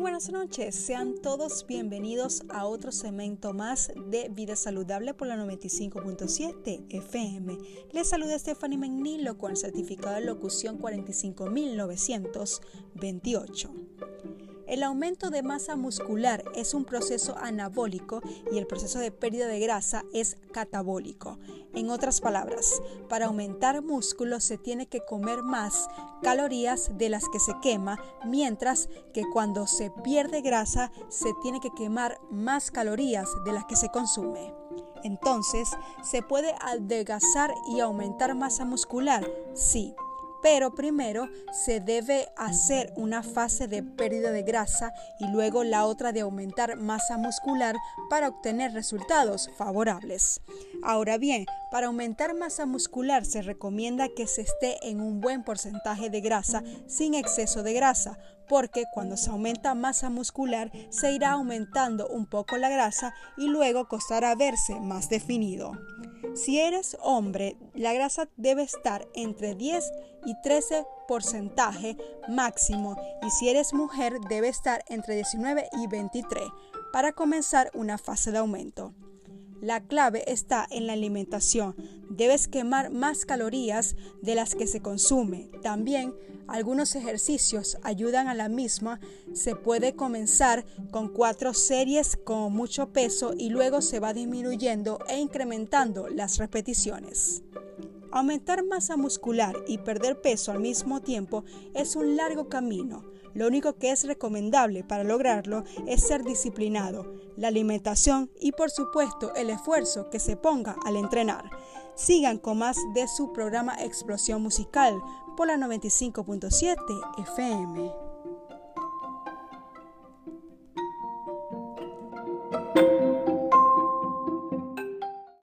buenas noches. Sean todos bienvenidos a otro segmento más de Vida Saludable por la 95.7 FM. Les saluda Stephanie Menilo con el certificado de locución 45928. El aumento de masa muscular es un proceso anabólico y el proceso de pérdida de grasa es catabólico. En otras palabras, para aumentar músculo se tiene que comer más calorías de las que se quema, mientras que cuando se pierde grasa se tiene que quemar más calorías de las que se consume. Entonces, ¿se puede adelgazar y aumentar masa muscular? Sí pero primero se debe hacer una fase de pérdida de grasa y luego la otra de aumentar masa muscular para obtener resultados favorables. Ahora bien, para aumentar masa muscular se recomienda que se esté en un buen porcentaje de grasa sin exceso de grasa, porque cuando se aumenta masa muscular se irá aumentando un poco la grasa y luego costará verse más definido. Si eres hombre, la grasa debe estar entre 10 y 13 porcentaje máximo y si eres mujer debe estar entre 19 y 23 para comenzar una fase de aumento. La clave está en la alimentación. Debes quemar más calorías de las que se consume. También algunos ejercicios ayudan a la misma. Se puede comenzar con cuatro series con mucho peso y luego se va disminuyendo e incrementando las repeticiones. Aumentar masa muscular y perder peso al mismo tiempo es un largo camino. Lo único que es recomendable para lograrlo es ser disciplinado, la alimentación y por supuesto el esfuerzo que se ponga al entrenar. Sigan con más de su programa Explosión Musical por la 95.7 FM.